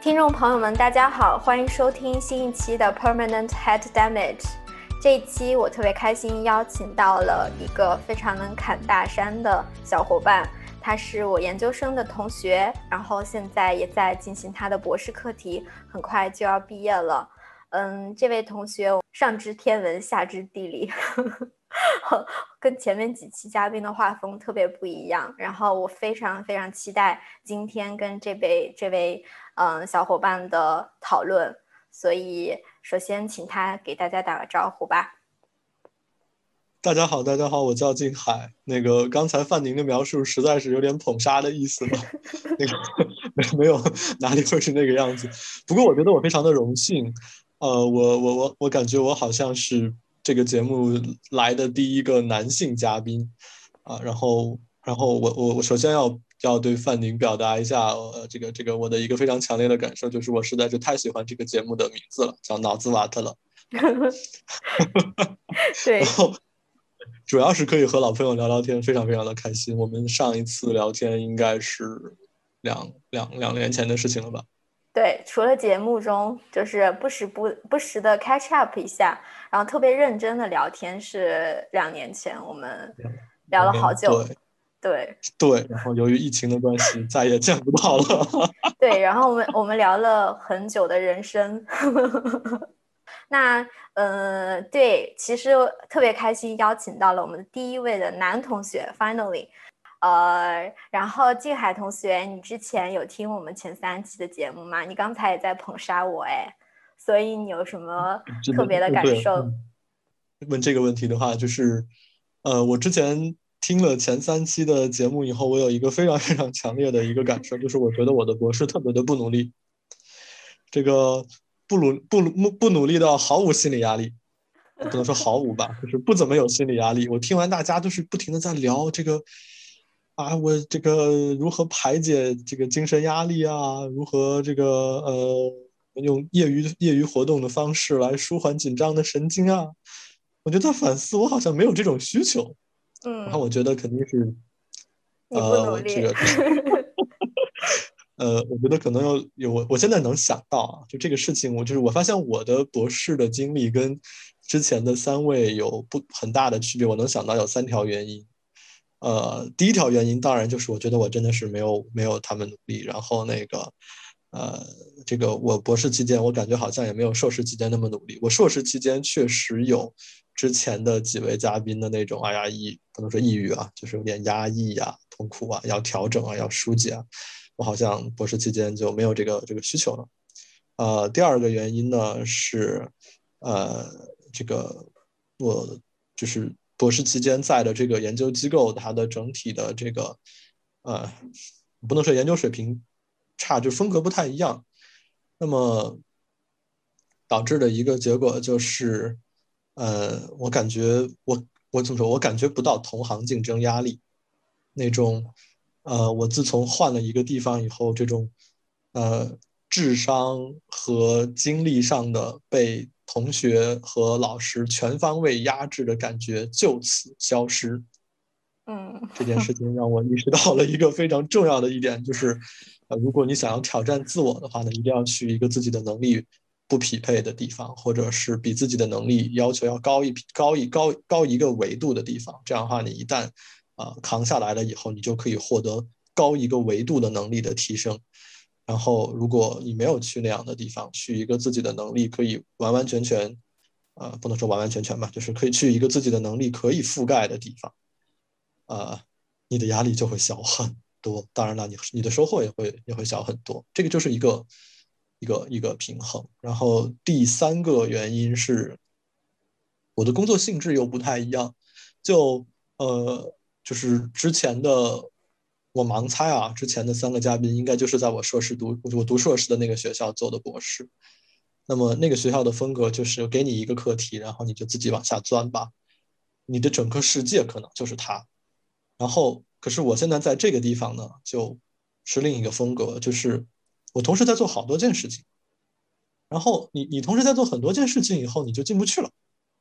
听众朋友们，大家好，欢迎收听新一期的 Permanent Head Damage。这一期我特别开心，邀请到了一个非常能砍大山的小伙伴，他是我研究生的同学，然后现在也在进行他的博士课题，很快就要毕业了。嗯，这位同学上知天文，下知地理。跟前面几期嘉宾的画风特别不一样，然后我非常非常期待今天跟这位这位嗯小伙伴的讨论，所以首先请他给大家打个招呼吧。大家好，大家好，我叫静海。那个刚才范宁的描述实在是有点捧杀的意思了，那个没 没有哪里会是那个样子。不过我觉得我非常的荣幸，呃，我我我我感觉我好像是。这个节目来的第一个男性嘉宾，啊，然后，然后我我我首先要要对范宁表达一下，呃，这个这个我的一个非常强烈的感受，就是我实在是太喜欢这个节目的名字了，叫脑子瓦特了。对，然后主要是可以和老朋友聊聊天，非常非常的开心。我们上一次聊天应该是两两两年前的事情了吧？对，除了节目中就是不时不不时的 catch up 一下，然后特别认真的聊天是两年前我们聊了好久，对对，然后由于疫情的关系再也见不到了。对，然后我们我们聊了很久的人生。那呃，对，其实特别开心邀请到了我们第一位的男同学，finally。呃，然后静海同学，你之前有听我们前三期的节目吗？你刚才也在捧杀我哎，所以你有什么特别的感受？问这个问题的话，就是，呃，我之前听了前三期的节目以后，我有一个非常非常强烈的一个感受，就是我觉得我的博士特别的不努力，这个不努不努不努力到毫无心理压力，不能说毫无吧，就是不怎么有心理压力。我听完大家都是不停的在聊这个。啊，我这个如何排解这个精神压力啊？如何这个呃，用业余业余活动的方式来舒缓紧张的神经啊？我就在反思，我好像没有这种需求。嗯，然后我觉得肯定是，呃，这个，呃，我觉得可能有有我，我现在能想到啊，就这个事情，我就是我发现我的博士的经历跟之前的三位有不很大的区别，我能想到有三条原因。呃，第一条原因当然就是我觉得我真的是没有没有他们努力，然后那个，呃，这个我博士期间我感觉好像也没有硕士期间那么努力。我硕士期间确实有之前的几位嘉宾的那种哎呀抑不能说抑郁啊，就是有点压抑呀、痛苦啊，要调整啊、要疏解啊。我好像博士期间就没有这个这个需求了。呃，第二个原因呢是，呃，这个我就是。博士期间在的这个研究机构，它的整体的这个，呃，不能说研究水平差，就风格不太一样。那么导致的一个结果就是，呃，我感觉我我怎么说？我感觉不到同行竞争压力那种。呃，我自从换了一个地方以后，这种呃智商和精力上的被。同学和老师全方位压制的感觉就此消失。嗯，这件事情让我意识到了一个非常重要的一点，就是，呃，如果你想要挑战自我的话呢，一定要去一个自己的能力不匹配的地方，或者是比自己的能力要求要高一高一高高一个维度的地方。这样的话，你一旦啊扛下来了以后，你就可以获得高一个维度的能力的提升。然后，如果你没有去那样的地方，去一个自己的能力可以完完全全，呃，不能说完完全全吧，就是可以去一个自己的能力可以覆盖的地方，呃，你的压力就会小很多。当然了，你你的收获也会也会小很多。这个就是一个一个一个平衡。然后第三个原因是，我的工作性质又不太一样，就呃，就是之前的。我盲猜啊，之前的三个嘉宾应该就是在我硕士读我读硕士的那个学校做的博士。那么那个学校的风格就是给你一个课题，然后你就自己往下钻吧。你的整个世界可能就是它。然后，可是我现在在这个地方呢，就是另一个风格，就是我同时在做好多件事情。然后你你同时在做很多件事情以后，你就进不去了，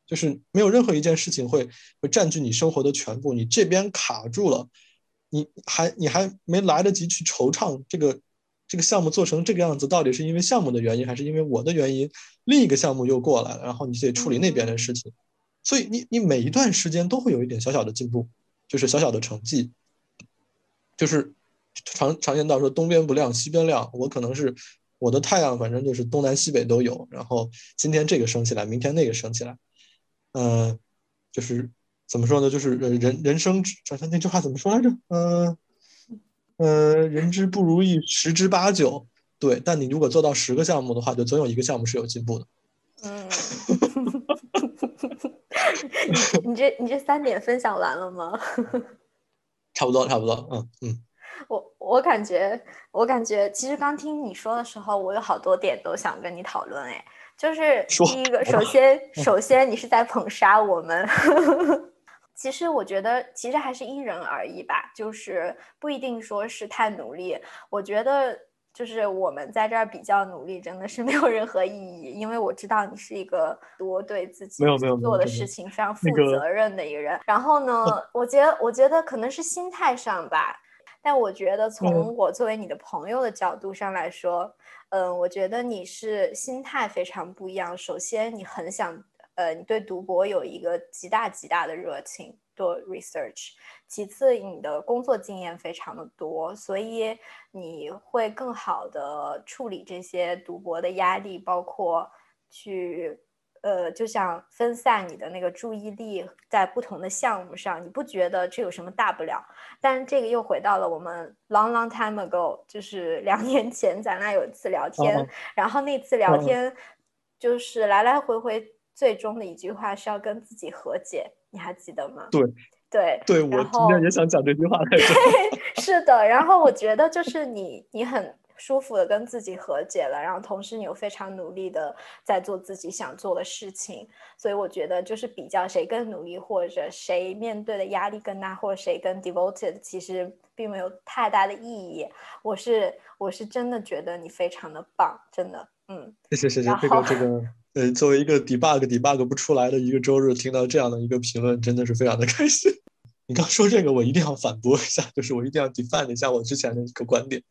就是没有任何一件事情会会占据你生活的全部，你这边卡住了。你还你还没来得及去惆怅这个这个项目做成这个样子，到底是因为项目的原因，还是因为我的原因？另一个项目又过来了，然后你得处理那边的事情，所以你你每一段时间都会有一点小小的进步，就是小小的成绩，就是常常言道说东边不亮西边亮，我可能是我的太阳，反正就是东南西北都有，然后今天这个升起来，明天那个升起来，嗯，就是怎么说呢？就是人人生，那句话怎么说来着？嗯。呃，人之不如意十之八九，对。但你如果做到十个项目的话，就总有一个项目是有进步的。嗯，你这你这三点分享完了吗？差不多，差不多。嗯嗯。我我感觉，我感觉，其实刚听你说的时候，我有好多点都想跟你讨论。哎，就是第一个，首先，首先你是在捧杀我们。其实我觉得，其实还是因人而异吧，就是不一定说是太努力。我觉得，就是我们在这儿比较努力，真的是 没有任何意义。因为我知道你是一个多对自己做的事情非常负责任的一个人。然后呢，我觉得，我觉得可能是心态上吧。但我觉得，从我作为你的朋友的角度上来说，嗯，我觉得你是心态非常不一样。首先，你很想。呃，你对读博有一个极大极大的热情，做 research。其次，你的工作经验非常的多，所以你会更好的处理这些读博的压力，包括去呃，就像分散你的那个注意力在不同的项目上。你不觉得这有什么大不了？但是这个又回到了我们 long long time ago，就是两年前咱俩有一次聊天，然后那次聊天就是来来回回。最终的一句话是要跟自己和解，你还记得吗？对对对，我今天也想讲这句话来着。是的，然后我觉得就是你，你很舒服的跟自己和解了，然后同时你又非常努力的在做自己想做的事情，所以我觉得就是比较谁更努力，或者谁面对的压力更大，或者谁更 devoted，其实并没有太大的意义。我是我是真的觉得你非常的棒，真的，嗯，谢谢谢谢这个这个。呃，作为一个 debug debug 不出来的一个周日，听到这样的一个评论，真的是非常的开心。你刚说这个，我一定要反驳一下，就是我一定要 defend 一下我之前的一个观点，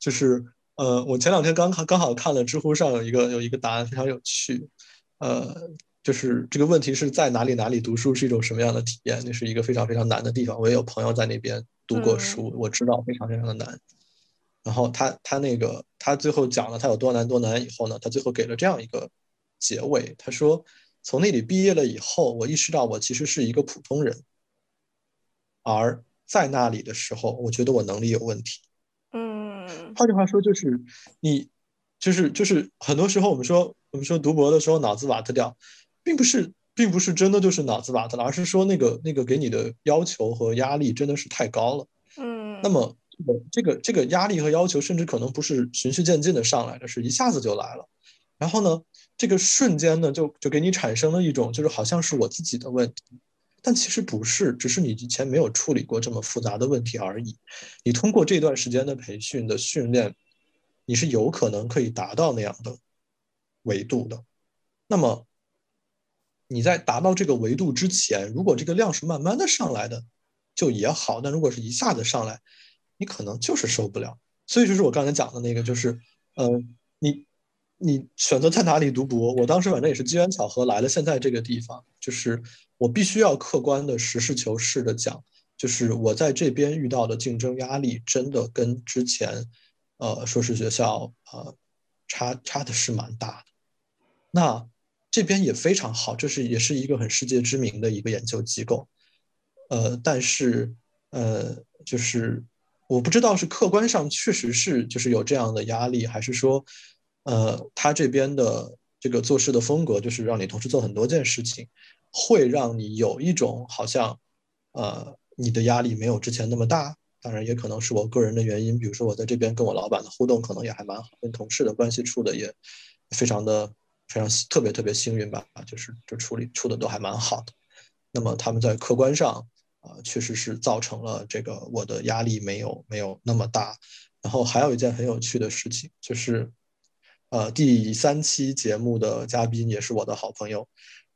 就是呃，我前两天刚看，刚好看了知乎上有一个有一个答案非常有趣，呃，就是这个问题是在哪里哪里读书是一种什么样的体验？那是一个非常非常难的地方。我也有朋友在那边读过书，我知道非常非常的难。然后他他那个他最后讲了他有多难多难以后呢，他最后给了这样一个。结尾，他说：“从那里毕业了以后，我意识到我其实是一个普通人。而在那里的时候，我觉得我能力有问题。嗯，换句话说，就是你，就是就是很多时候我们说我们说读博的时候脑子瓦特掉，并不是并不是真的就是脑子瓦特了，而是说那个那个给你的要求和压力真的是太高了。嗯，那么这个这个这个压力和要求，甚至可能不是循序渐进的上来的，是一下子就来了。然后呢？”这个瞬间呢，就就给你产生了一种，就是好像是我自己的问题，但其实不是，只是你以前没有处理过这么复杂的问题而已。你通过这段时间的培训的训练，你是有可能可以达到那样的维度的。那么你在达到这个维度之前，如果这个量是慢慢的上来的，就也好。但如果是一下子上来，你可能就是受不了。所以就是我刚才讲的那个，就是呃，你。选择在哪里读博？我当时反正也是机缘巧合来了现在这个地方，就是我必须要客观的实事求是的讲，就是我在这边遇到的竞争压力真的跟之前，呃，硕士学校呃差差的是蛮大的。那这边也非常好，这是也是一个很世界知名的一个研究机构，呃，但是呃，就是我不知道是客观上确实是就是有这样的压力，还是说。呃，他这边的这个做事的风格，就是让你同时做很多件事情，会让你有一种好像，呃，你的压力没有之前那么大。当然，也可能是我个人的原因，比如说我在这边跟我老板的互动可能也还蛮好，跟同事的关系处的也非常的非常特别特别幸运吧，就是就处理处的都还蛮好的。那么他们在客观上啊，确实是造成了这个我的压力没有没有那么大。然后还有一件很有趣的事情就是。呃，第三期节目的嘉宾也是我的好朋友，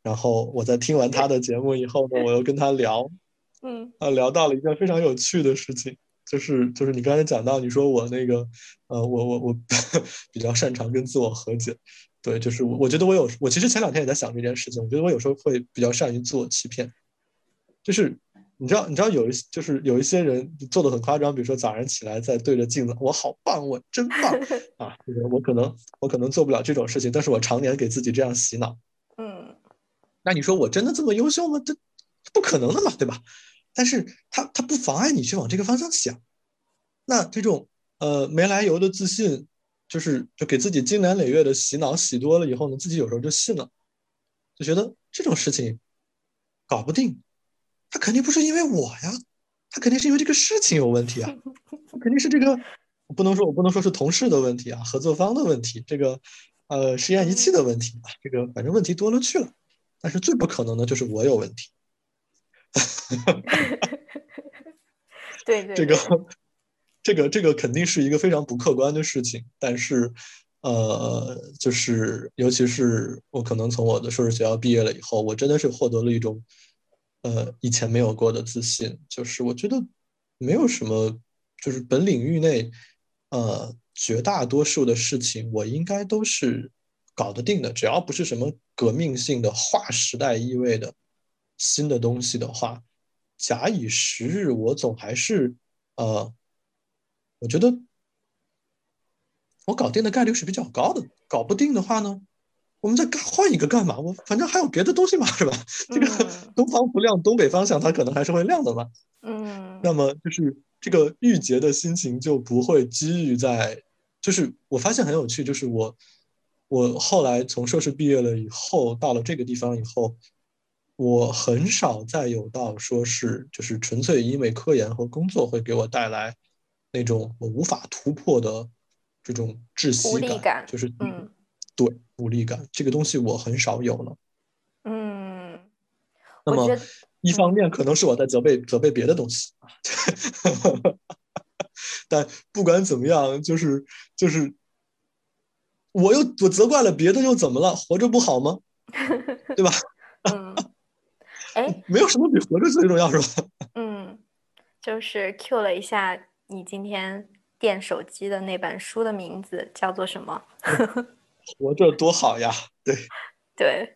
然后我在听完他的节目以后呢，我又跟他聊，嗯，呃，聊到了一件非常有趣的事情，就是就是你刚才讲到，你说我那个，呃，我我我 比较擅长跟自我和解，对，就是我我觉得我有，我其实前两天也在想这件事情，我觉得我有时候会比较善于自我欺骗，就是你知道你知道有一就是有一些人做的很夸张，比如说早上起来在对着镜子，我好棒，我真棒 啊，这个我可能我可能做不了这种事情，但是我常年给自己这样洗脑，嗯，那你说我真的这么优秀吗？这不可能的嘛，对吧？但是它它不妨碍你去往这个方向想。那这种呃没来由的自信，就是就给自己经年累月的洗脑洗多了以后呢，自己有时候就信了，就觉得这种事情搞不定，他肯定不是因为我呀，他肯定是因为这个事情有问题啊，肯定是这个不能说我不能说是同事的问题啊，合作方的问题，这个呃实验仪器的问题啊，这个反正问题多了去了。但是最不可能的就是我有问题。对对，这个，这个，这个肯定是一个非常不客观的事情。但是，呃，就是尤其是我可能从我的硕士学校毕业了以后，我真的是获得了一种，呃，以前没有过的自信。就是我觉得没有什么，就是本领域内，呃，绝大多数的事情我应该都是搞得定的。只要不是什么革命性的、划时代意味的。新的东西的话，假以时日，我总还是，呃，我觉得我搞定的概率是比较高的。搞不定的话呢，我们再换一个干嘛？我反正还有别的东西嘛，是吧？这个 东方不亮，东北方向它可能还是会亮的嘛。嗯。那么就是这个郁结的心情就不会积郁在，就是我发现很有趣，就是我我后来从硕士毕业了以后，到了这个地方以后。我很少再有到说是就是纯粹因为科研和工作会给我带来那种我无法突破的这种窒息感，就是嗯，对无力感这个东西我很少有了。嗯，那么一方面可能是我在责备责备别的东西，但不管怎么样，就是就是我又我责怪了别的又怎么了？活着不好吗？对吧？嗯。哎，没有什么比活着最重要，是吧？嗯，就是 Q 了一下你今天垫手机的那本书的名字叫做什么？活着多好呀！对 对。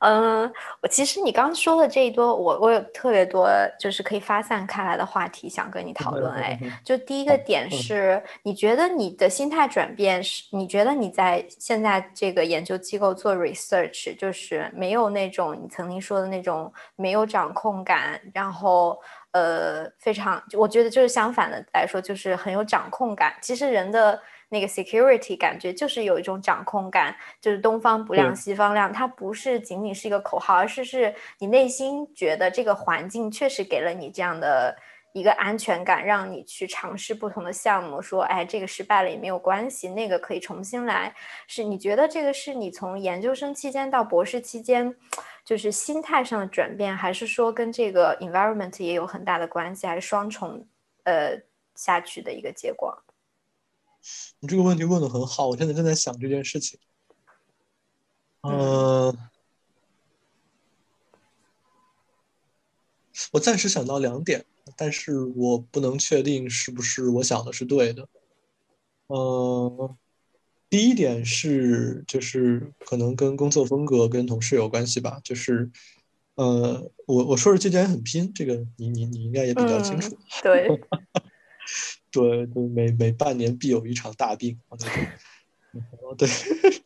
嗯，我其实你刚说的这一多，我我有特别多就是可以发散开来的话题想跟你讨论。哎，就第一个点是，你觉得你的心态转变是？你觉得你在现在这个研究机构做 research，就是没有那种你曾经说的那种没有掌控感，然后呃非常，我觉得就是相反的来说，就是很有掌控感。其实人的。那个 security 感觉就是有一种掌控感，就是东方不亮西方亮，它不是仅仅是一个口号，而是是你内心觉得这个环境确实给了你这样的一个安全感，让你去尝试不同的项目。说，哎，这个失败了也没有关系，那个可以重新来。是你觉得这个是你从研究生期间到博士期间，就是心态上的转变，还是说跟这个 environment 也有很大的关系，还是双重呃下去的一个结果？你这个问题问的很好，我现在正在想这件事情。嗯，我暂时想到两点，但是我不能确定是不是我想的是对的。嗯，第一点是，就是可能跟工作风格、跟同事有关系吧。就是，呃，我我说是这件很拼，这个你你你应该也比较清楚。对。对 对，每每半年必有一场大病啊，那种。对，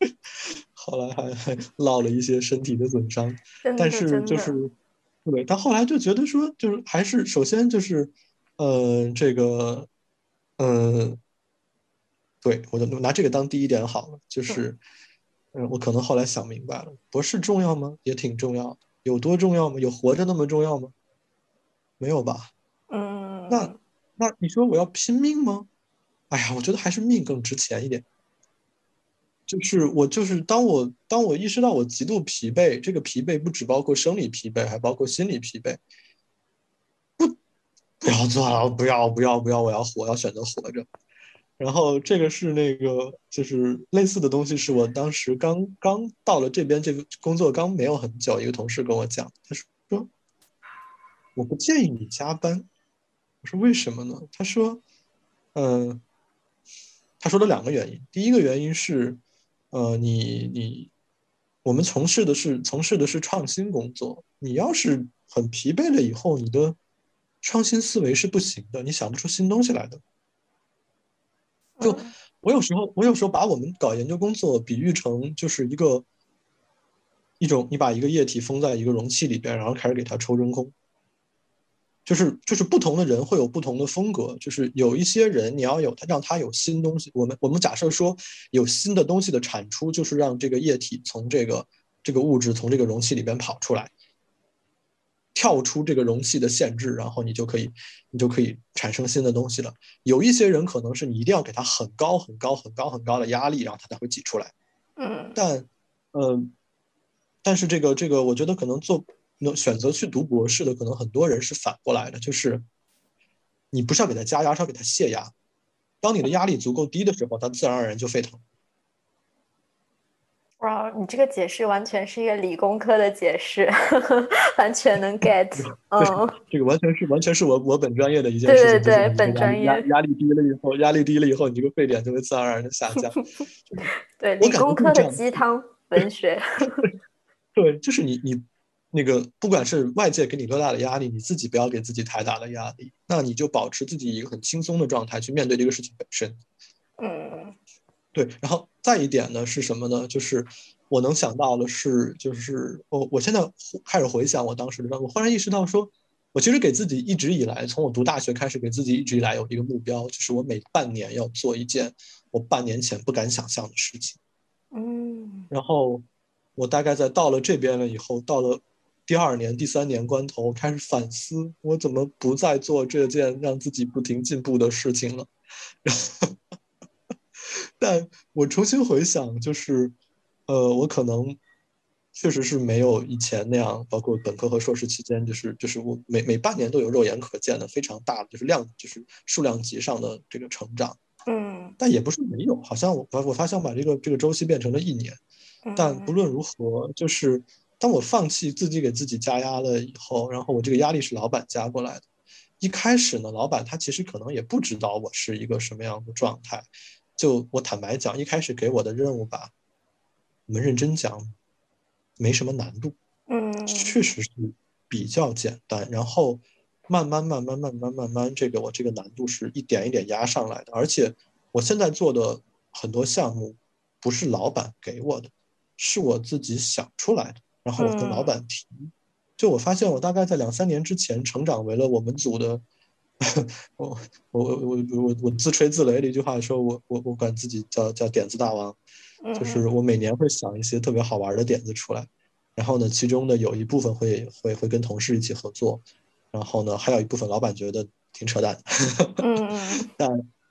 后来还还落了一些身体的损伤，但是就是，对，但后来就觉得说，就是还是首先就是，呃，这个，嗯，对我就拿这个当第一点好了，就是，嗯，我可能后来想明白了，博士重要吗？也挺重要，有多重要吗？有活着那么重要吗？没有吧？嗯，那。那你说我要拼命吗？哎呀，我觉得还是命更值钱一点。就是我，就是当我当我意识到我极度疲惫，这个疲惫不只包括生理疲惫，还包括心理疲惫。不，不要做了，不要，不要，不要，我要活，要选择活着。然后这个是那个，就是类似的东西，是我当时刚刚到了这边，这个工作刚没有很久，一个同事跟我讲，他说，我不建议你加班。我说为什么呢？他说，嗯，他说了两个原因。第一个原因是，呃，你你我们从事的是从事的是创新工作，你要是很疲惫了以后，你的创新思维是不行的，你想不出新东西来的。就我有时候，我有时候把我们搞研究工作比喻成就是一个一种，你把一个液体封在一个容器里边，然后开始给它抽真空。就是就是不同的人会有不同的风格，就是有一些人你要有他让他有新东西。我们我们假设说有新的东西的产出，就是让这个液体从这个这个物质从这个容器里边跑出来。跳出这个容器的限制，然后你就可以，你就可以产生新的东西了。有一些人可能是你一定要给他很高很高很高很高的压力，然后他才会挤出来。嗯，但，嗯，但是这个这个，我觉得可能做选择去读博士的，可能很多人是反过来的，就是你不是要给他加压，是要给他泄压。当你的压力足够低的时候，他自然而然就沸腾。哇，你这个解释完全是一个理工科的解释，完全能 get。嗯，这个完全是完全是我我本专业的一件事情。对对对，本专业压压力低了以后，压力低了以后，你这个沸点就会自然而然的下降。对，理工科的鸡汤文学。对，就是你你那个，不管是外界给你多大的压力，你自己不要给自己太大的压力，那你就保持自己一个很轻松的状态去面对这个事情本身。嗯。对，然后再一点呢是什么呢？就是我能想到的是，就是我我现在开始回想我当时的，我忽然意识到，说我其实给自己一直以来，从我读大学开始，给自己一直以来有一个目标，就是我每半年要做一件我半年前不敢想象的事情。嗯，然后我大概在到了这边了以后，到了第二年、第三年关头，开始反思，我怎么不再做这件让自己不停进步的事情了？然后。但我重新回想，就是，呃，我可能确实是没有以前那样，包括本科和硕士期间，就是就是我每每半年都有肉眼可见的非常大的，就是量就是数量级上的这个成长。嗯。但也不是没有，好像我我我发现把这个这个周期变成了一年。但不论如何，就是当我放弃自己给自己加压了以后，然后我这个压力是老板加过来的。一开始呢，老板他其实可能也不知道我是一个什么样的状态。就我坦白讲，一开始给我的任务吧，我们认真讲，没什么难度，嗯，确实是比较简单。然后慢慢慢慢慢慢慢慢，这个我这个难度是一点一点压上来的。而且我现在做的很多项目，不是老板给我的，是我自己想出来的。然后我跟老板提，就我发现我大概在两三年之前成长为了我们组的。我我我我我我自吹自擂的一句话说，我我我管自己叫叫点子大王，就是我每年会想一些特别好玩的点子出来，然后呢，其中的有一部分会会会跟同事一起合作，然后呢，还有一部分老板觉得挺扯淡，但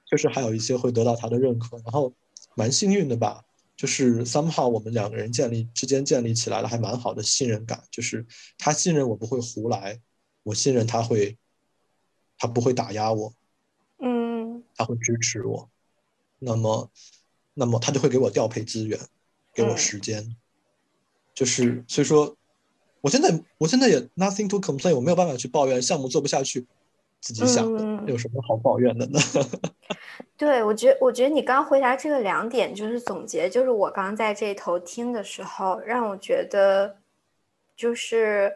确实还有一些会得到他的认可，然后蛮幸运的吧，就是三号我们两个人建立之间建立起来了还蛮好的信任感，就是他信任我不会胡来，我信任他会。他不会打压我，嗯，他会支持我，那么，那么他就会给我调配资源，给我时间，就是所以说，我现在我现在也 nothing to complain，我没有办法去抱怨项目做不下去，自己想的有什么好抱怨的呢？对，我觉我觉得你刚回答这个两点就是总结，就是我刚在这头听的时候，让我觉得就是。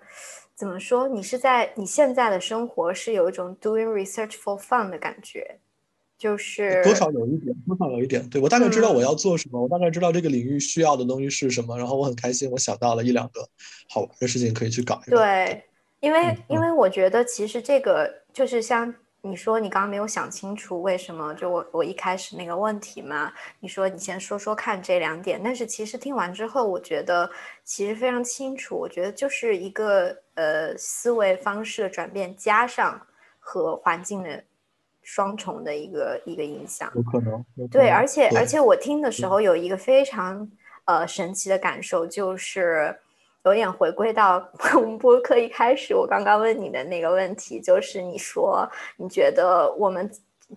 怎么说？你是在你现在的生活是有一种 doing research for fun 的感觉，就是多少有一点，多少有一点。对我大概知道我要做什么，我大概知道这个领域需要的东西是什么，然后我很开心，我想到了一两个好玩的事情可以去搞一搞。对，因为因为我觉得其实这个就是像。你说你刚刚没有想清楚为什么？就我我一开始那个问题嘛，你说你先说说看这两点。但是其实听完之后，我觉得其实非常清楚。我觉得就是一个呃思维方式的转变，加上和环境的双重的一个一个影响。有可能。对，而且而且我听的时候有一个非常呃神奇的感受，就是。有点回归到 我们播客一开始，我刚刚问你的那个问题，就是你说你觉得我们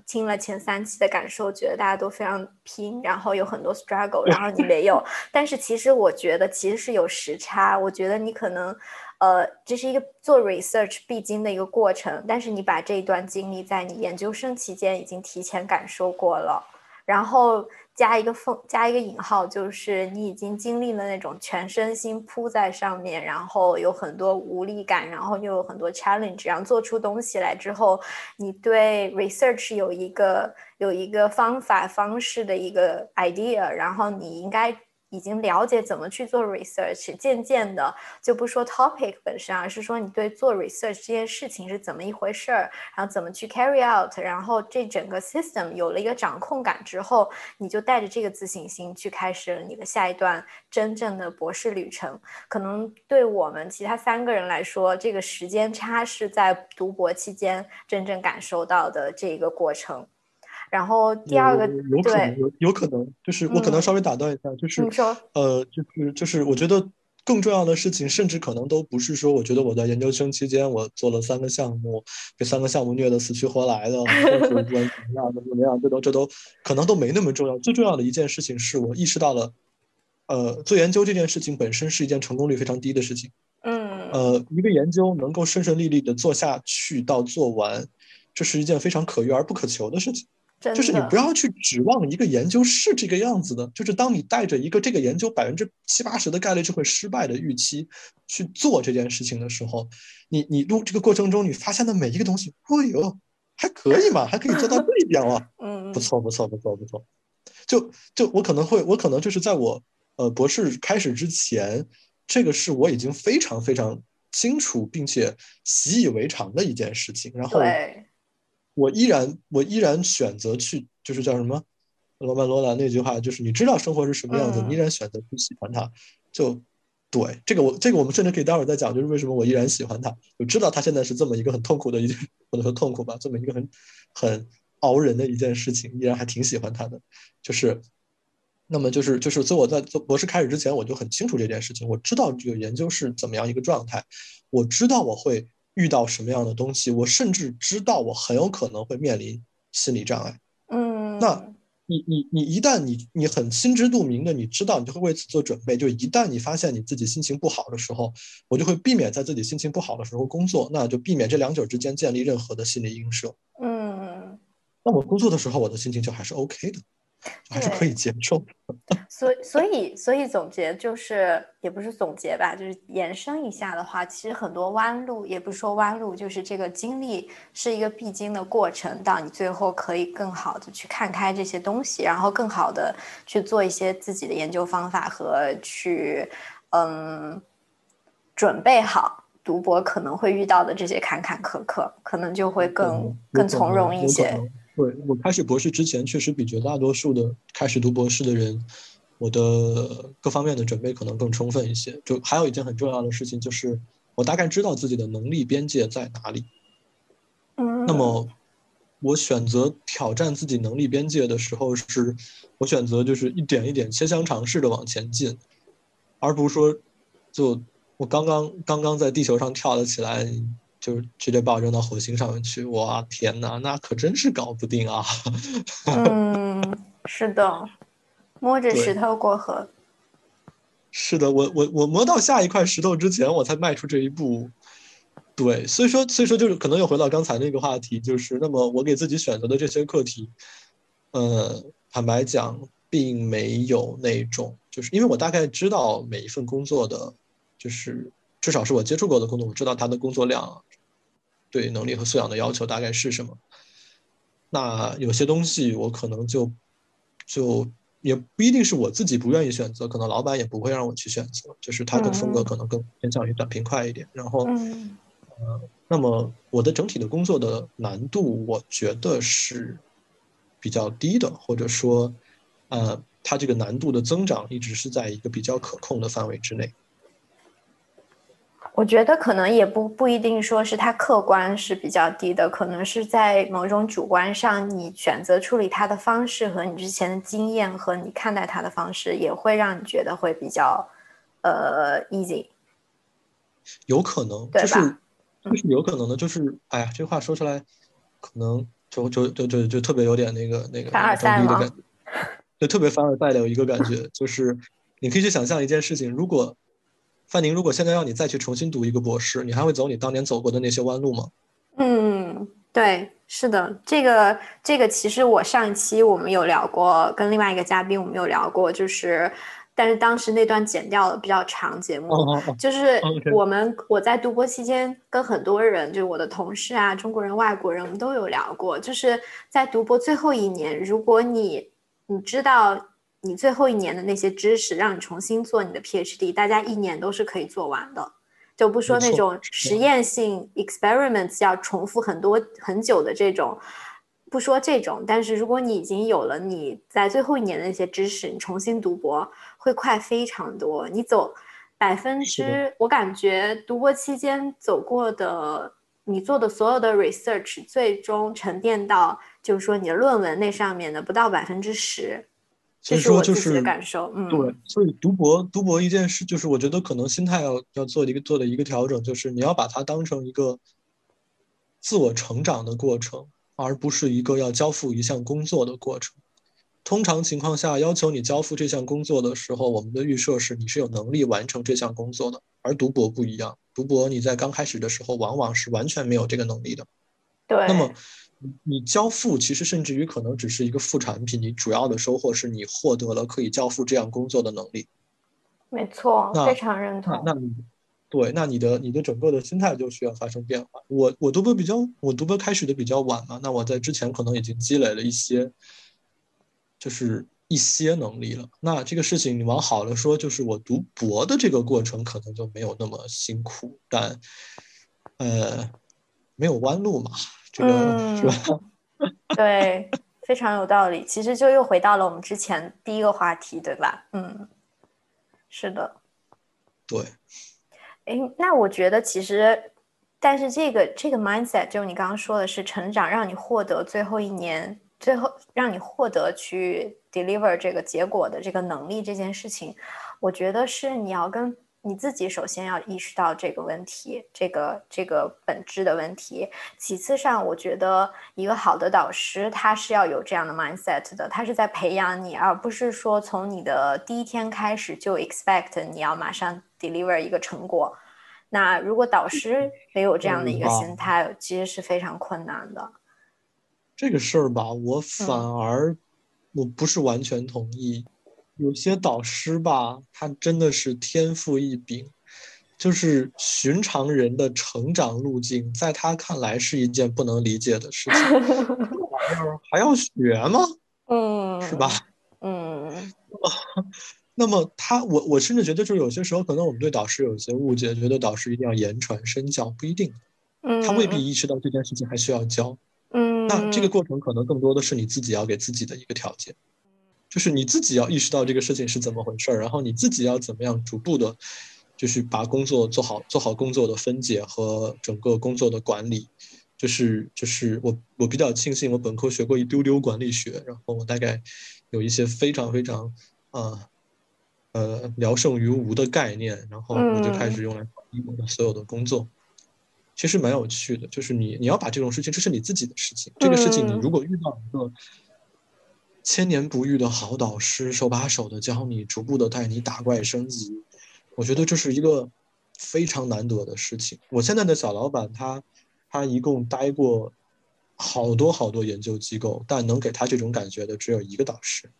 听了前三期的感受，觉得大家都非常拼，然后有很多 struggle，然后你没有。但是其实我觉得其实是有时差，我觉得你可能呃，这是一个做 research 必经的一个过程，但是你把这一段经历在你研究生期间已经提前感受过了，然后加一个缝加一个引号，就是你已经经历了那种全身心扑在上面，然后有很多无力感，然后又有很多 challenge，然后做出东西来之后，你对 research 有一个有一个方法方式的一个 idea，然后你应该。已经了解怎么去做 research，渐渐的就不说 topic 本身，而是说你对做 research 这件事情是怎么一回事儿，然后怎么去 carry out，然后这整个 system 有了一个掌控感之后，你就带着这个自信心去开始了你的下一段真正的博士旅程。可能对我们其他三个人来说，这个时间差是在读博期间真正感受到的这一个过程。然后第二个有可能有有可能就是我可能稍微打断一下，就是呃就是就是我觉得更重要的事情，甚至可能都不是说，我觉得我在研究生期间我做了三个项目，这三个项目虐得死去活来的，或者 怎么样怎么样，这都这都可能都没那么重要。最重要的一件事情是我意识到了，呃，做研究这件事情本身是一件成功率非常低的事情。嗯，呃，一个研究能够顺顺利利的做下去到做完，这是一件非常可遇而不可求的事情。就是你不要去指望一个研究是这个样子的，就是当你带着一个这个研究百分之七八十的概率就会失败的预期去做这件事情的时候，你你录这个过程中你发现的每一个东西，哎呦，还可以嘛，还可以做到这一点了，嗯，不错不错不错不错，就就我可能会我可能就是在我呃博士开始之前，这个是我已经非常非常清楚并且习以为常的一件事情，然后。我依然，我依然选择去，就是叫什么，罗曼罗兰那句话，就是你知道生活是什么样子，你依然选择去喜欢它，就对这个我这个我们甚至可以待会儿再讲，就是为什么我依然喜欢它，我知道它现在是这么一个很痛苦的一件，或者说痛苦吧，这么一个很很熬人的一件事情，依然还挺喜欢它的，就是，那么就是就是所以我在做博士开始之前，我就很清楚这件事情，我知道这个研究是怎么样一个状态，我知道我会。遇到什么样的东西，我甚至知道我很有可能会面临心理障碍。嗯，那你你你一旦你你很心知肚明的，你知道你就会为此做准备。就一旦你发现你自己心情不好的时候，我就会避免在自己心情不好的时候工作，那就避免这两者之间建立任何的心理映射。嗯，那我工作的时候，我的心情就还是 OK 的。还是可以接受，所所以所以总结就是也不是总结吧，就是延伸一下的话，其实很多弯路也不是说弯路，就是这个经历是一个必经的过程，到你最后可以更好的去看开这些东西，然后更好的去做一些自己的研究方法和去嗯准备好读博可能会遇到的这些坎坎坷坷，可能就会更更从容一些。对我开始博士之前，确实比绝大多数的开始读博士的人，我的各方面的准备可能更充分一些。就还有一件很重要的事情，就是我大概知道自己的能力边界在哪里。嗯。那么，我选择挑战自己能力边界的时候，是我选择就是一点一点切香肠式的往前进，而不是说，就我刚刚刚刚在地球上跳了起来。就直接把我扔到火星上面去，哇天哪，那可真是搞不定啊！嗯，是的，摸着石头过河。是的，我我我摸到下一块石头之前，我才迈出这一步。对，所以说所以说就是可能又回到刚才那个话题，就是那么我给自己选择的这些课题，呃，坦白讲，并没有那种，就是因为我大概知道每一份工作的，就是至少是我接触过的工作，我知道他的工作量。对能力和素养的要求大概是什么？那有些东西我可能就就也不一定是我自己不愿意选择，可能老板也不会让我去选择，就是他的风格可能更偏向于短平快一点。然后，呃，那么我的整体的工作的难度，我觉得是比较低的，或者说，呃，它这个难度的增长一直是在一个比较可控的范围之内。我觉得可能也不不一定说是它客观是比较低的，可能是在某种主观上，你选择处理它的方式和你之前的经验和你看待它的方式，也会让你觉得会比较，呃，easy。有可能，就是就是有可能的，就是哎呀，这话说出来，可能就就就就就特别有点那个那个凡尔赛的感觉，就特别凡尔赛的有一个感觉，就是你可以去想象一件事情，如果。范宁，如果现在让你再去重新读一个博士，你还会走你当年走过的那些弯路吗？嗯，对，是的，这个这个其实我上一期我们有聊过，跟另外一个嘉宾我们有聊过，就是。但是当时那段剪掉了，比较长节目，就是我们我在读博期间跟很多人，就是我的同事啊，中国人、外国人，我们都有聊过，就是在读博最后一年，如果你你知道你最后一年的那些知识，让你重新做你的 PhD，大家一年都是可以做完的，就不说那种实验性 experiments 要重复很多很久的这种。不说这种，但是如果你已经有了你在最后一年的那些知识，你重新读博会快非常多。你走百分之，我感觉读博期间走过的，你做的所有的 research，最终沉淀到就是说你的论文那上面的不到百分之十。所以说就是感受，嗯，对。所以读博读博一件事，就是我觉得可能心态要要做一个做的一个调整，就是你要把它当成一个自我成长的过程。而不是一个要交付一项工作的过程。通常情况下，要求你交付这项工作的时候，我们的预设是你是有能力完成这项工作的。而读博不一样，读博你在刚开始的时候，往往是完全没有这个能力的。对。那么，你交付其实甚至于可能只是一个副产品，你主要的收获是你获得了可以交付这样工作的能力。没错，非常认同。那你。对，那你的你的整个的心态就需要发生变化。我我读博比较，我读博开始的比较晚嘛，那我在之前可能已经积累了一些，就是一些能力了。那这个事情你往好了说，就是我读博的这个过程可能就没有那么辛苦，但呃，没有弯路嘛，这个是吧？对，非常有道理。其实就又回到了我们之前第一个话题，对吧？嗯，是的，对。哎，那我觉得其实，但是这个这个 mindset 就你刚刚说的是成长，让你获得最后一年，最后让你获得去 deliver 这个结果的这个能力这件事情，我觉得是你要跟你自己首先要意识到这个问题，这个这个本质的问题。其次上，我觉得一个好的导师他是要有这样的 mindset 的，他是在培养你，而不是说从你的第一天开始就 expect 你要马上。deliver 一个成果，那如果导师没有这样的一个心态，其实是非常困难的。这个事儿吧，我反而我不是完全同意。有些导师吧，他真的是天赋异禀，就是寻常人的成长路径，在他看来是一件不能理解的事情。还要学吗？嗯，是吧？嗯。那么他，我我甚至觉得，就是有些时候，可能我们对导师有一些误解，觉得导师一定要言传身教，不一定，嗯，他未必意识到这件事情还需要教，嗯，那这个过程可能更多的是你自己要给自己的一个条件，就是你自己要意识到这个事情是怎么回事儿，然后你自己要怎么样逐步的，就是把工作做好，做好工作的分解和整个工作的管理，就是就是我我比较庆幸我本科学过一丢丢管理学，然后我大概有一些非常非常啊。呃，聊胜于无的概念，然后我就开始用来管理我的所有的工作，其实蛮有趣的。就是你，你要把这种事情，这是你自己的事情。这个事情，你如果遇到一个千年不遇的好导师，手把手的教你，逐步的带你打怪升级，我觉得这是一个非常难得的事情。我现在的小老板，他他一共待过好多好多研究机构，但能给他这种感觉的只有一个导师。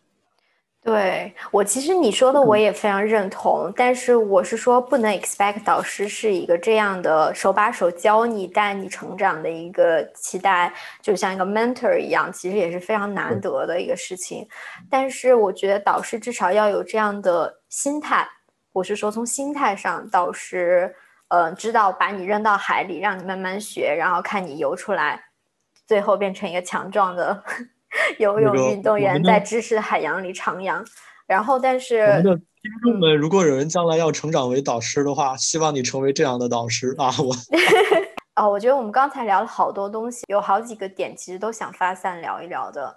对我，其实你说的我也非常认同，但是我是说不能 expect 导师是一个这样的手把手教你、带你成长的一个期待，就像一个 mentor 一样，其实也是非常难得的一个事情。但是我觉得导师至少要有这样的心态，我是说从心态上，导师呃知道把你扔到海里，让你慢慢学，然后看你游出来，最后变成一个强壮的。游泳运动员在知识的海洋里徜徉，然后但是我们的听众们，如果有人将来要成长为导师的话，希望你成为这样的导师啊！我啊，我觉得我们刚才聊了好多东西，有好几个点其实都想发散聊一聊的。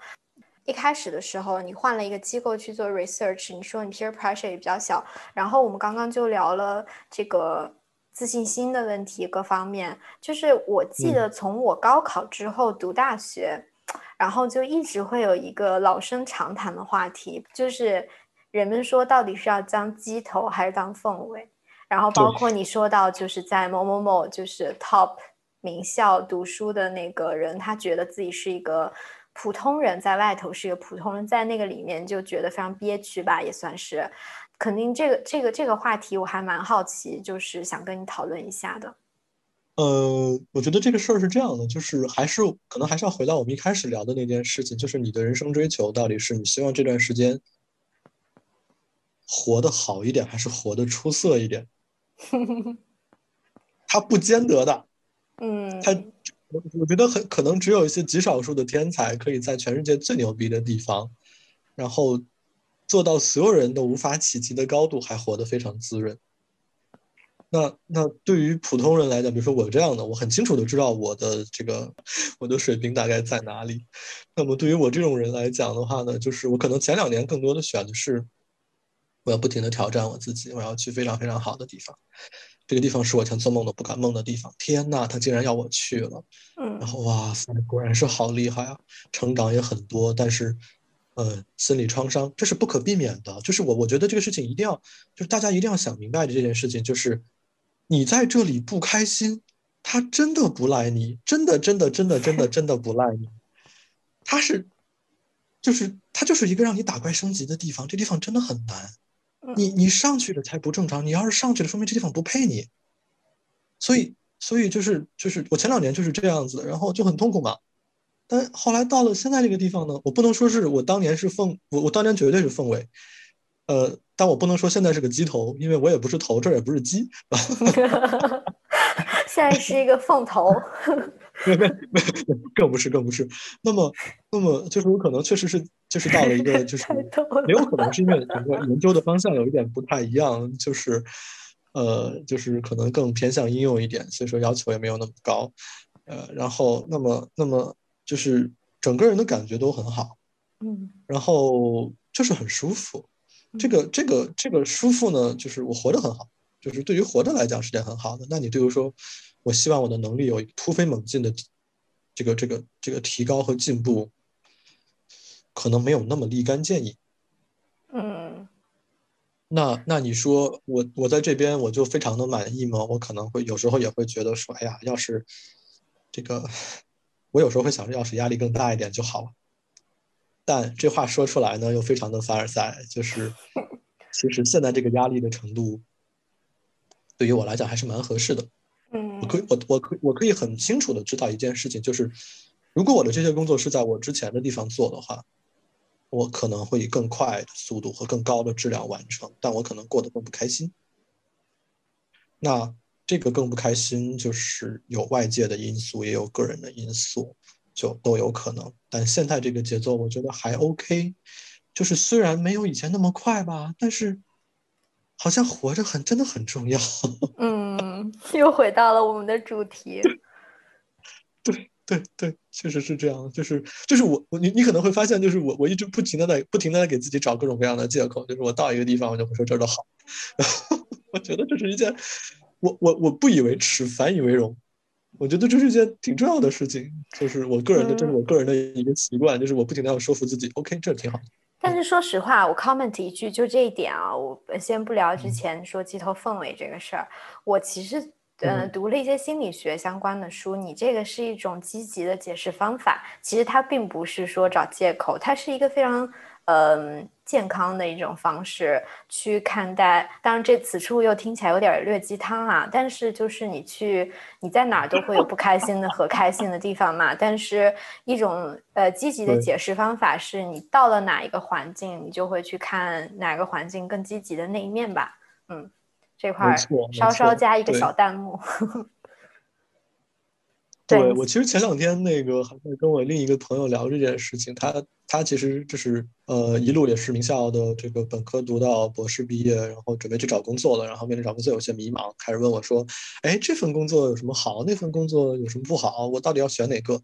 一开始的时候，你换了一个机构去做 research，你说你 peer pressure 也比较小，然后我们刚刚就聊了这个自信心的问题，各方面。就是我记得从我高考之后读大学。然后就一直会有一个老生常谈的话题，就是人们说到底是要当鸡头还是当凤尾？然后包括你说到就是在某某某就是 top 名校读书的那个人，他觉得自己是一个普通人，在外头是一个普通人，在那个里面就觉得非常憋屈吧，也算是。肯定这个这个这个话题我还蛮好奇，就是想跟你讨论一下的。呃，我觉得这个事儿是这样的，就是还是可能还是要回到我们一开始聊的那件事情，就是你的人生追求到底是你希望这段时间活得好一点，还是活得出色一点？它不兼得的。嗯，它我我觉得很可能只有一些极少数的天才可以在全世界最牛逼的地方，然后做到所有人都无法企及的高度，还活得非常滋润。那那对于普通人来讲，比如说我这样的，我很清楚的知道我的这个我的水平大概在哪里。那么对于我这种人来讲的话呢，就是我可能前两年更多的选的是，我要不停的挑战我自己，我要去非常非常好的地方。这个地方是我前做梦都不敢梦的地方。天呐，他竟然要我去了！嗯，然后哇塞，果然是好厉害啊，成长也很多，但是。呃，心理创伤这是不可避免的。就是我，我觉得这个事情一定要，就是大家一定要想明白的这件事情，就是你在这里不开心，他真的不赖你，真的，真的，真的，真的，真的不赖你。他是，就是他就是一个让你打怪升级的地方，这地方真的很难。你你上去了才不正常，你要是上去了，说明这地方不配你。所以，所以就是就是我前两年就是这样子，然后就很痛苦嘛。但后来到了现在这个地方呢，我不能说是我当年是凤，我我当年绝对是凤尾，呃，但我不能说现在是个鸡头，因为我也不是头，这也不是鸡，现在是一个凤头，更不是更不是。那么那么就是我可能确实是就是到了一个 就是也有可能是因为整个研究的方向有一点不太一样，就是呃就是可能更偏向应用一点，所以说要求也没有那么高，呃，然后那么那么。就是整个人的感觉都很好，嗯，然后就是很舒服。这个这个这个舒服呢，就是我活得很好，就是对于活着来讲是件很好的。那你对于说，我希望我的能力有突飞猛进的这个这个这个提高和进步，可能没有那么立竿见影。嗯，那那你说我我在这边我就非常的满意吗？我可能会有时候也会觉得说，哎呀，要是这个。我有时候会想着，要是压力更大一点就好了。但这话说出来呢，又非常的凡尔赛。就是，其实现在这个压力的程度，对于我来讲还是蛮合适的。嗯，我可以，我我可我可以很清楚的知道一件事情，就是如果我的这些工作是在我之前的地方做的话，我可能会以更快的速度和更高的质量完成，但我可能过得更不开心。那。这个更不开心，就是有外界的因素，也有个人的因素，就都有可能。但现在这个节奏，我觉得还 OK，就是虽然没有以前那么快吧，但是好像活着很真的很重要。嗯，又回到了我们的主题。对对对，确实是这样。就是就是我我你你可能会发现，就是我我一直不停的在不停的在给自己找各种各样的借口，就是我到一个地方，我就会说这儿都好。然 后我觉得这是一件。我我我不以为耻，反以为荣。我觉得这是一件挺重要的事情，就是我个人的，这是我个人的一个习惯，就是我不停的要说服自己，OK，这挺好。但是说实话，我 comment 一句，就这一点啊，我先不聊之前说鸡头凤尾这个事儿。我其实嗯读了一些心理学相关的书，你这个是一种积极的解释方法，其实它并不是说找借口，它是一个非常。嗯，健康的一种方式去看待。当然，这此处又听起来有点略鸡汤啊。但是，就是你去，你在哪儿都会有不开心的和开心的地方嘛。但是，一种呃积极的解释方法是你到了哪一个环境，你就会去看哪个环境更积极的那一面吧。嗯，这块儿稍稍加一个小弹幕。对我其实前两天那个还在跟我另一个朋友聊这件事情，他他其实就是呃一路也是名校的这个本科读到博士毕业，然后准备去找工作了，然后面临找工作有些迷茫，开始问我说，哎这份工作有什么好，那份工作有什么不好，我到底要选哪个？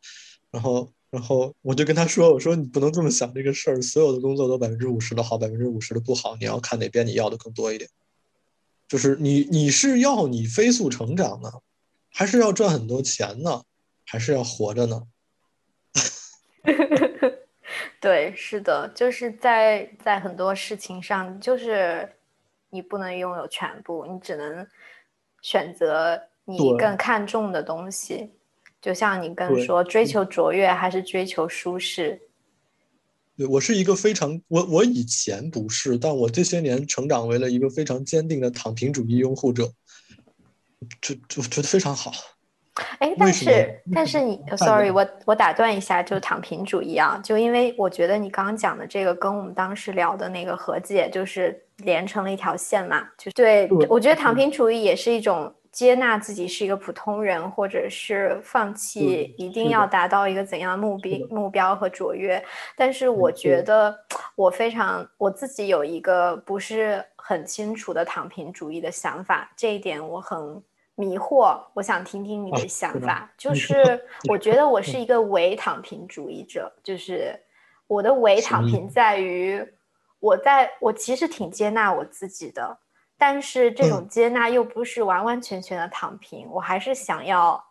然后然后我就跟他说，我说你不能这么想这个事儿，所有的工作都百分之五十的好，百分之五十的不好，你要看哪边你要的更多一点，就是你你是要你飞速成长呢，还是要赚很多钱呢？还是要活着呢。对，是的，就是在在很多事情上，就是你不能拥有全部，你只能选择你更看重的东西。就像你刚说，追求卓越还是追求舒适？对我是一个非常我我以前不是，但我这些年成长为了一个非常坚定的躺平主义拥护者，就就觉得非常好。哎，但是但是你，sorry，我我打断一下，就躺平主义啊，就因为我觉得你刚刚讲的这个跟我们当时聊的那个和解就是连成了一条线嘛，就对，我觉得躺平主义也是一种接纳自己是一个普通人，或者是放弃一定要达到一个怎样的目标目标和卓越。但是我觉得我非常我自己有一个不是很清楚的躺平主义的想法，这一点我很。迷惑，我想听听你的想法。就 是我觉得我是一个伪躺平主义者，就是我的伪躺平在于，我在我其实挺接纳我自己的，但是这种接纳又不是完完全全的躺平，我还是想要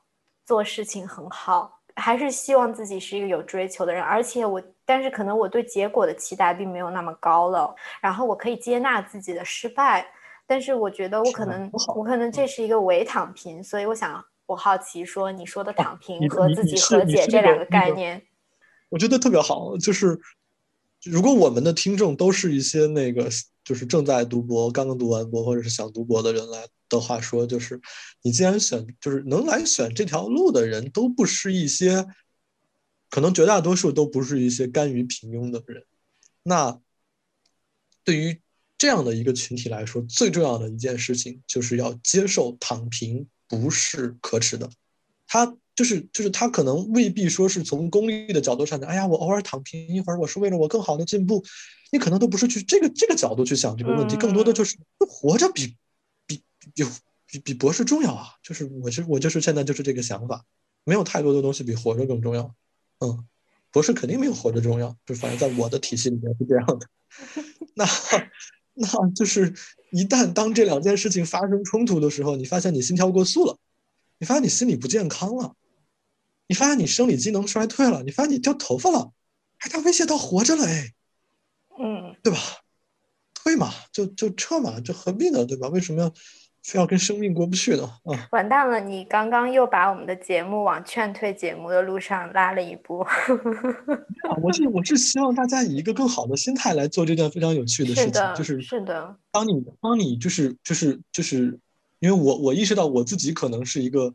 做事情很好，还是希望自己是一个有追求的人，而且我，但是可能我对结果的期待并没有那么高了，然后我可以接纳自己的失败。但是我觉得我可能我可能这是一个伪躺平，所以我想我好奇说你说的躺平和自己和解这两个概念，我觉得特别好。就是如果我们的听众都是一些那个就是正在读博、刚刚读完博或者是想读博的人来的话，说就是你既然选就是能来选这条路的人都不是一些，可能绝大多数都不是一些甘于平庸的人，那对于。这样的一个群体来说，最重要的一件事情就是要接受躺平不是可耻的。他就是就是他可能未必说是从功利的角度上讲，哎呀，我偶尔躺平一会儿，我是为了我更好的进步。你可能都不是去这个这个角度去想这个问题，更多的就是活着比比比比比博士重要啊。就是我是我就是现在就是这个想法，没有太多的东西比活着更重要。嗯，博士肯定没有活着重要，就反正在我的体系里面是这样的。那。那就是一旦当这两件事情发生冲突的时候，你发现你心跳过速了，你发现你心理不健康了，你发现你生理机能衰退了，你发现你掉头发了，还它威胁到活着了哎，嗯，对吧？退嘛，就就撤嘛，就何必呢？对吧？为什么要？非要跟生命过不去的啊！完蛋了，你刚刚又把我们的节目往劝退节目的路上拉了一步。我是我是希望大家以一个更好的心态来做这件非常有趣的事情，就是是的。当你当你就是就是就是，因为我我意识到我自己可能是一个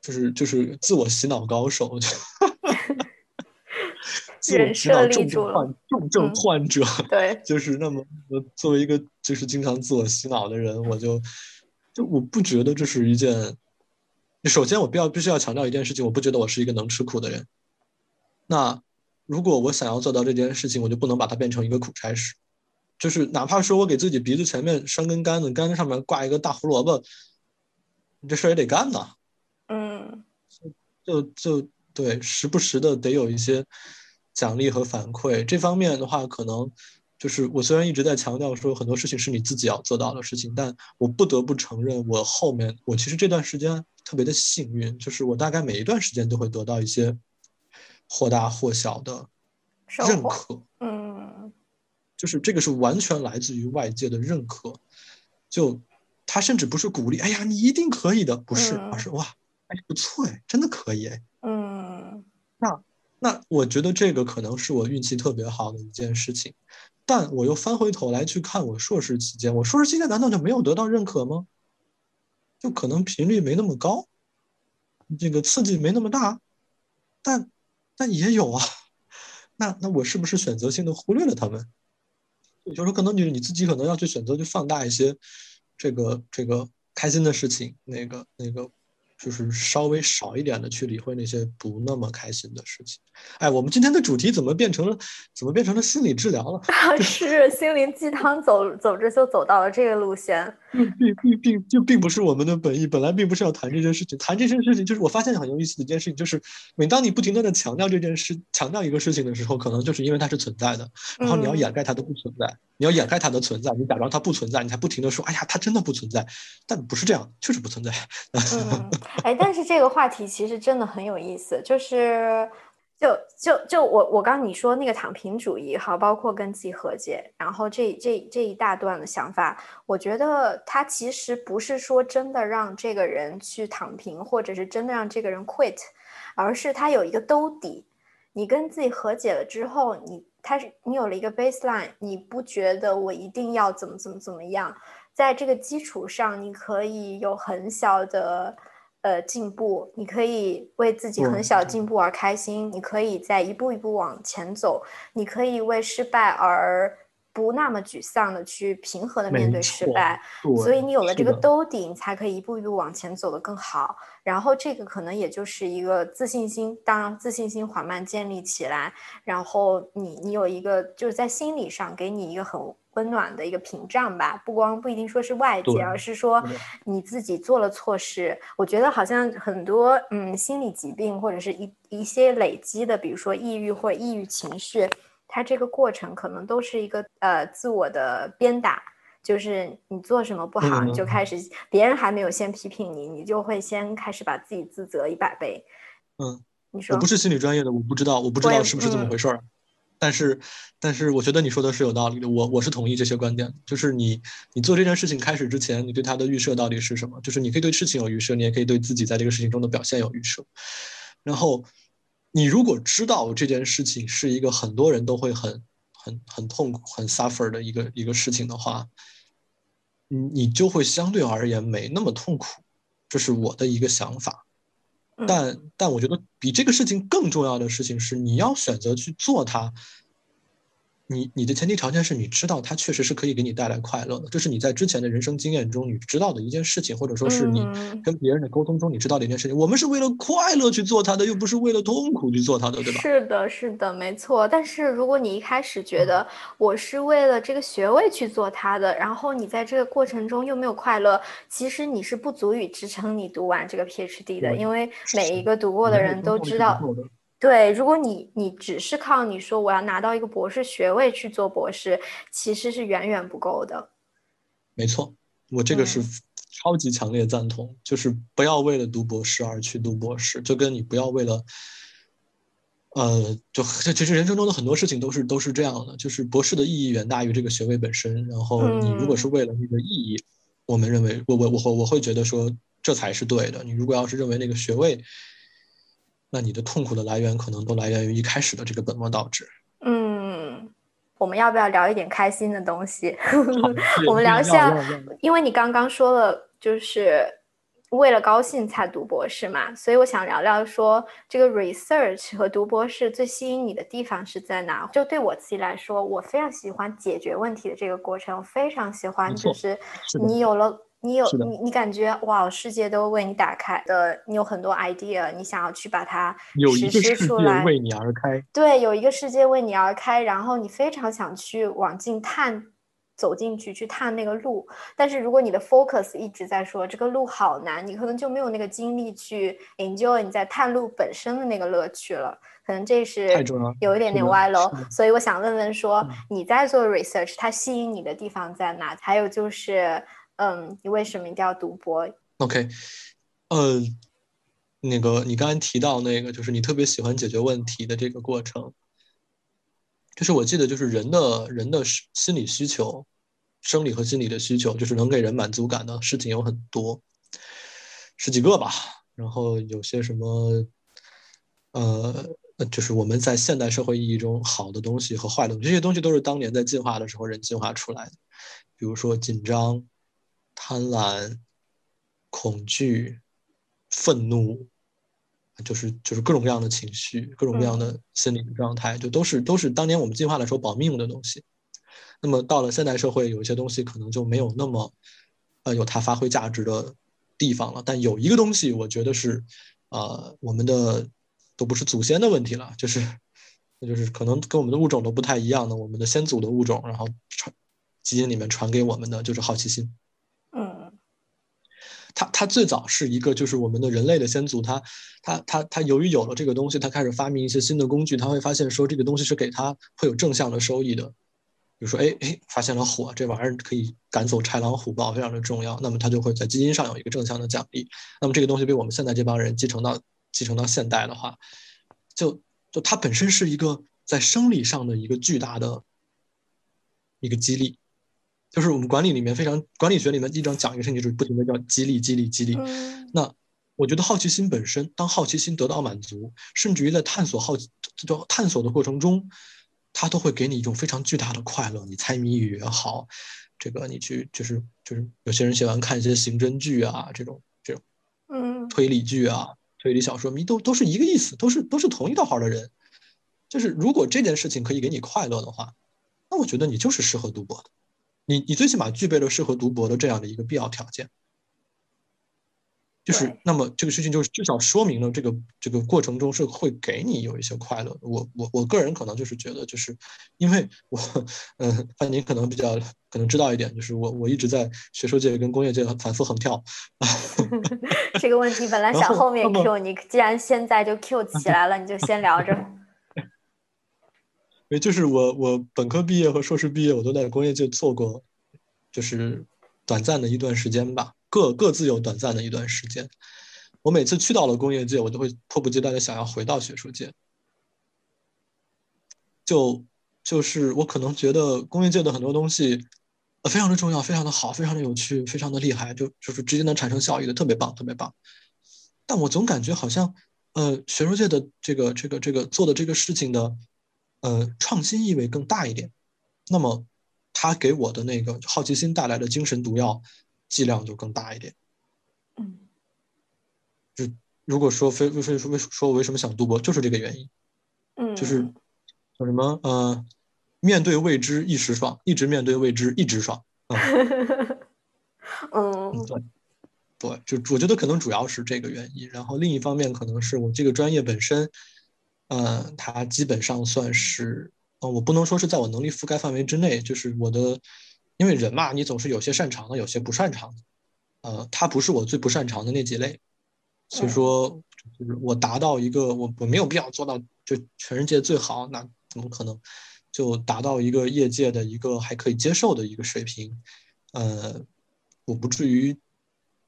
就是就是自我洗脑高手，自我洗脑重症患重症患者。对，就是那么作为一个就是经常自我洗脑的人，我就。就我不觉得这是一件，首先我必要必须要强调一件事情，我不觉得我是一个能吃苦的人。那如果我想要做到这件事情，我就不能把它变成一个苦差事。就是哪怕说我给自己鼻子前面拴根杆子，杆子上面挂一个大胡萝卜，这事儿也得干呐。嗯，就就对，时不时的得有一些奖励和反馈。这方面的话，可能。就是我虽然一直在强调说很多事情是你自己要做到的事情，但我不得不承认，我后面我其实这段时间特别的幸运，就是我大概每一段时间都会得到一些或大或小的认可，嗯，就是这个是完全来自于外界的认可，就他甚至不是鼓励，哎呀你一定可以的，不是，而是哇，哎不错哎，真的可以哎，嗯，那那我觉得这个可能是我运气特别好的一件事情。但我又翻回头来去看我硕士期间，我硕士期间难道就没有得到认可吗？就可能频率没那么高，这个刺激没那么大，但但也有啊。那那我是不是选择性的忽略了他们？就是说，可能你你自己可能要去选择去放大一些这个这个开心的事情，那个那个。就是稍微少一点的去理会那些不那么开心的事情。哎，我们今天的主题怎么变成了怎么变成了心理治疗了？是心灵鸡汤，走走着就走到了这个路线。并并并并就并不是我们的本意，本来并不是要谈这件事情。谈这件事情，就是我发现很有意思的一件事情，就是每当你不停的在强调这件事，强调一个事情的时候，可能就是因为它是存在的，然后你要掩盖它的不存在，你要掩盖它的存在，你假装它不存在，你才不停的说，哎呀，它真的不存在，但不是这样，确实不存在。嗯，哎，但是这个话题其实真的很有意思，就是就就就我我刚你说那个躺平主义哈，包括跟自己和解，然后这这这一大段的想法，我觉得他其实不是说真的让这个人去躺平，或者是真的让这个人 quit，而是他有一个兜底。你跟自己和解了之后，你他是你有了一个 baseline，你不觉得我一定要怎么怎么怎么样，在这个基础上，你可以有很小的。呃，进步，你可以为自己很小进步而开心，你可以在一步一步往前走，你可以为失败而不那么沮丧的去平和的面对失败，所以你有了这个兜底，你才可以一步一步往前走得更好。然后这个可能也就是一个自信心，当自信心缓慢建立起来，然后你你有一个就是在心理上给你一个很。温暖的一个屏障吧，不光不一定说是外界，而是说你自己做了错事。我觉得好像很多嗯心理疾病或者是一一些累积的，比如说抑郁或抑郁情绪，它这个过程可能都是一个呃自我的鞭打，就是你做什么不好，你就开始别人还没有先批评你，你就会先开始把自己自责一百倍。嗯，你说我不是心理专业的，我不知道，我不知道是不是这么回事儿。但是，但是我觉得你说的是有道理的，我我是同意这些观点。就是你，你做这件事情开始之前，你对他的预设到底是什么？就是你可以对事情有预设，你也可以对自己在这个事情中的表现有预设。然后，你如果知道这件事情是一个很多人都会很、很、很痛苦、很 suffer 的一个一个事情的话，你你就会相对而言没那么痛苦。这是我的一个想法。但但我觉得比这个事情更重要的事情是，你要选择去做它。你你的前提条件是你知道它确实是可以给你带来快乐的，这是你在之前的人生经验中你知道的一件事情，或者说是你跟别人的沟通中你知道的一件事情。我们是为了快乐去做它的，又不是为了痛苦去做它的，对吧？是的，是的，没错。但是如果你一开始觉得我是为了这个学位去做它的，然后你在这个过程中又没有快乐，其实你是不足以支撑你读完这个 PhD 的，因为每一个读过的人都知道。对，如果你你只是靠你说我要拿到一个博士学位去做博士，其实是远远不够的。没错，我这个是超级强烈赞同，就是不要为了读博士而去读博士，就跟你不要为了，呃，就其实人生中的很多事情都是都是这样的，就是博士的意义远大于这个学位本身。然后你如果是为了那个意义，我们认为我我我我会觉得说这才是对的。你如果要是认为那个学位，那你的痛苦的来源可能都来源于一开始的这个本末倒置。嗯，我们要不要聊一点开心的东西？我们聊一下，因为你刚刚说了，就是为了高兴才读博士嘛，所以我想聊聊说这个 research 和读博士最吸引你的地方是在哪？就对我自己来说，我非常喜欢解决问题的这个过程，我非常喜欢，就是你有了。你有你你感觉哇，世界都为你打开的，你有很多 idea，你想要去把它实施出来，为你而开。对，有一个世界为你而开，然后你非常想去往进探，走进去去探那个路。但是如果你的 focus 一直在说这个路好难，你可能就没有那个精力去 enjoy 你在探路本身的那个乐趣了。可能这是有一点点歪楼，所以我想问问说，你在做 research，它吸引你的地方在哪？还有就是。嗯，你为什么一定要读博？OK，呃，那个你刚才提到那个，就是你特别喜欢解决问题的这个过程。就是我记得，就是人的人的心理需求，生理和心理的需求，就是能给人满足感的事情有很多，十几个吧。然后有些什么，呃，就是我们在现代社会意义中好的东西和坏的东西，这些东西都是当年在进化的时候人进化出来的。比如说紧张。贪婪、恐惧、愤怒，就是就是各种各样的情绪，各种各样的心理状态，就都是都是当年我们进化的时候保命的东西。那么到了现代社会，有一些东西可能就没有那么呃有它发挥价值的地方了。但有一个东西，我觉得是呃我们的都不是祖先的问题了，就是那就是可能跟我们的物种都不太一样的，我们的先祖的物种，然后传基因里面传给我们的就是好奇心。它它最早是一个，就是我们的人类的先祖，他他他他由于有了这个东西，他开始发明一些新的工具，他会发现说这个东西是给他会有正向的收益的，比如说哎哎发现了火，这玩意儿可以赶走豺狼虎豹，非常的重要，那么他就会在基因上有一个正向的奖励，那么这个东西被我们现在这帮人继承到继承到现代的话，就就它本身是一个在生理上的一个巨大的一个激励，就是我们管理里面非常管理学里面经常讲一个事情，就是不停的叫激励、激励、激励。那我觉得好奇心本身，当好奇心得到满足，甚至于在探索好就探索的过程中，它都会给你一种非常巨大的快乐。你猜谜语也好，这个你去就是就是有些人喜欢看一些刑侦剧啊，这种这种嗯推理剧啊、推理小说，迷都都是一个意思，都是都是同一道行的人。就是如果这件事情可以给你快乐的话，那我觉得你就是适合读博的。你你最起码具备了适合读博的这样的一个必要条件。就是那么这个事情就是至少说明了这个这个过程中是会给你有一些快乐。我我我个人可能就是觉得就是因为我嗯，范宁可能比较可能知道一点，就是我我一直在学术界跟工业界反复横跳。这个问题本来想后面 Q 你，既然现在就 Q 起来了，你就先聊着。对，就是我我本科毕业和硕士毕业我都在工业界做过，就是短暂的一段时间吧。各各自有短暂的一段时间，我每次去到了工业界，我都会迫不及待的想要回到学术界。就就是我可能觉得工业界的很多东西，呃，非常的重要，非常的好，非常的有趣，非常的厉害，就就是直接能产生效益的，特别棒，特别棒。但我总感觉好像，呃，学术界的这个这个这个做的这个事情的，呃，创新意味更大一点。那么，它给我的那个好奇心带来的精神毒药。剂量就更大一点，嗯，就如果说非非非说为说我为什么想读博，就是这个原因，嗯，就是叫什么呃，面对未知一时爽，一直面对未知一直爽，嗯，对，对，就我觉得可能主要是这个原因，然后另一方面可能是我这个专业本身，嗯，它基本上算是，嗯，我不能说是在我能力覆盖范围之内，就是我的。因为人嘛，你总是有些擅长的，有些不擅长的，呃，它不是我最不擅长的那几类，所以说，就是我达到一个我我没有必要做到就全世界最好，那怎么可能就达到一个业界的一个还可以接受的一个水平？呃，我不至于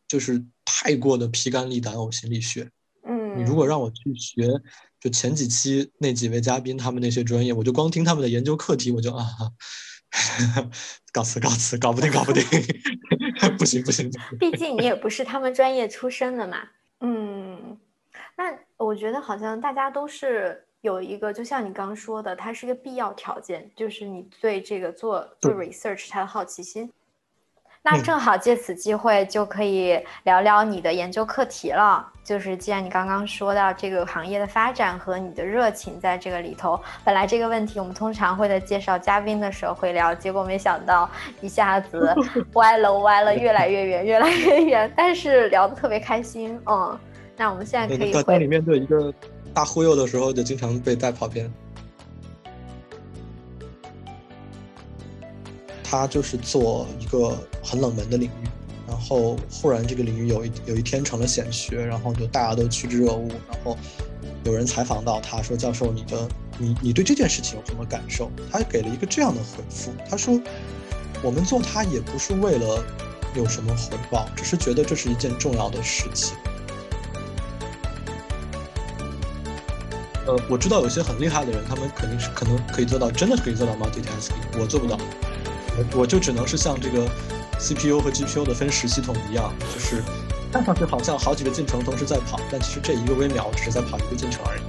就是太过的披肝沥胆呕心沥血。嗯，你如果让我去学，就前几期那几位嘉宾他们那些专业，我就光听他们的研究课题，我就啊。告辞告辞，搞不定搞不定，不行不行。毕竟你也不是他们专业出身的嘛。嗯，那我觉得好像大家都是有一个，就像你刚说的，它是一个必要条件，就是你对这个做做 research 它的好奇心。那正好借此机会就可以聊聊你的研究课题了。就是既然你刚刚说到这个行业的发展和你的热情在这个里头，本来这个问题我们通常会在介绍嘉宾的时候会聊，结果没想到一下子 歪了歪了，越来越远，越来越远。但是聊得特别开心，嗯。那我们现在可以。当你面对一个大忽悠的时候，就经常被带跑偏。他就是做一个很冷门的领域，然后忽然这个领域有一有一天成了显学，然后就大家都趋之若鹜。然后有人采访到他说：“教授，你的你你对这件事情有什么感受？”他给了一个这样的回复：“他说，我们做它也不是为了有什么回报，只是觉得这是一件重要的事情。”呃，我知道有些很厉害的人，他们肯定是可能可以做到，真的可以做到吗？DTSK，我做不到。我就只能是像这个 CPU 和 GPU 的分时系统一样，就是看上去好像好几个进程同时在跑，但其实这一个微秒只是在跑一个进程而已。